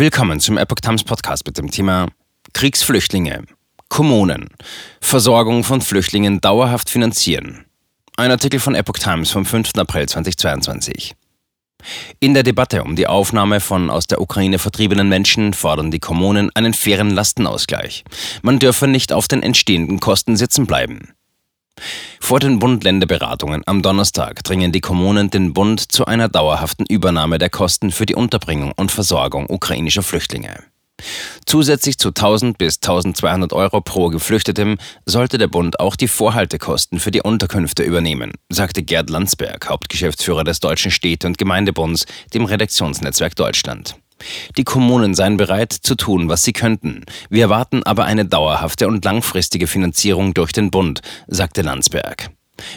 Willkommen zum Epoch Times Podcast mit dem Thema Kriegsflüchtlinge, Kommunen, Versorgung von Flüchtlingen dauerhaft finanzieren. Ein Artikel von Epoch Times vom 5. April 2022. In der Debatte um die Aufnahme von aus der Ukraine vertriebenen Menschen fordern die Kommunen einen fairen Lastenausgleich. Man dürfe nicht auf den entstehenden Kosten sitzen bleiben. Vor den Bund-Länder-Beratungen am Donnerstag dringen die Kommunen den Bund zu einer dauerhaften Übernahme der Kosten für die Unterbringung und Versorgung ukrainischer Flüchtlinge. Zusätzlich zu 1000 bis 1200 Euro pro Geflüchtetem sollte der Bund auch die Vorhaltekosten für die Unterkünfte übernehmen, sagte Gerd Landsberg, Hauptgeschäftsführer des Deutschen Städte- und Gemeindebunds, dem Redaktionsnetzwerk Deutschland. Die Kommunen seien bereit zu tun, was sie könnten. Wir erwarten aber eine dauerhafte und langfristige Finanzierung durch den Bund, sagte Landsberg.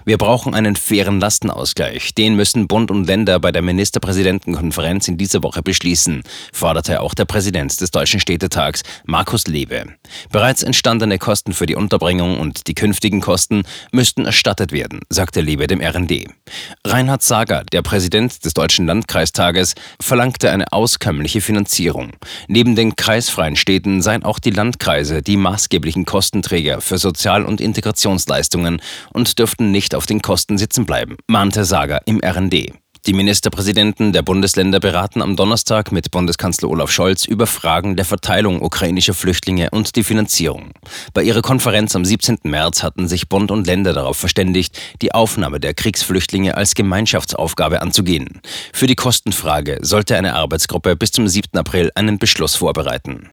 Wir brauchen einen fairen Lastenausgleich. Den müssen Bund und Länder bei der Ministerpräsidentenkonferenz in dieser Woche beschließen, forderte auch der Präsident des Deutschen Städtetags, Markus Lewe. Bereits entstandene Kosten für die Unterbringung und die künftigen Kosten müssten erstattet werden, sagte Lewe dem RND. Reinhard Sager, der Präsident des Deutschen Landkreistages, verlangte eine auskömmliche Finanzierung. Neben den kreisfreien Städten seien auch die Landkreise die maßgeblichen Kostenträger für Sozial- und Integrationsleistungen und dürften nicht auf den Kosten sitzen bleiben, mahnte Sager im RND. Die Ministerpräsidenten der Bundesländer beraten am Donnerstag mit Bundeskanzler Olaf Scholz über Fragen der Verteilung ukrainischer Flüchtlinge und die Finanzierung. Bei ihrer Konferenz am 17. März hatten sich Bund und Länder darauf verständigt, die Aufnahme der Kriegsflüchtlinge als Gemeinschaftsaufgabe anzugehen. Für die Kostenfrage sollte eine Arbeitsgruppe bis zum 7. April einen Beschluss vorbereiten.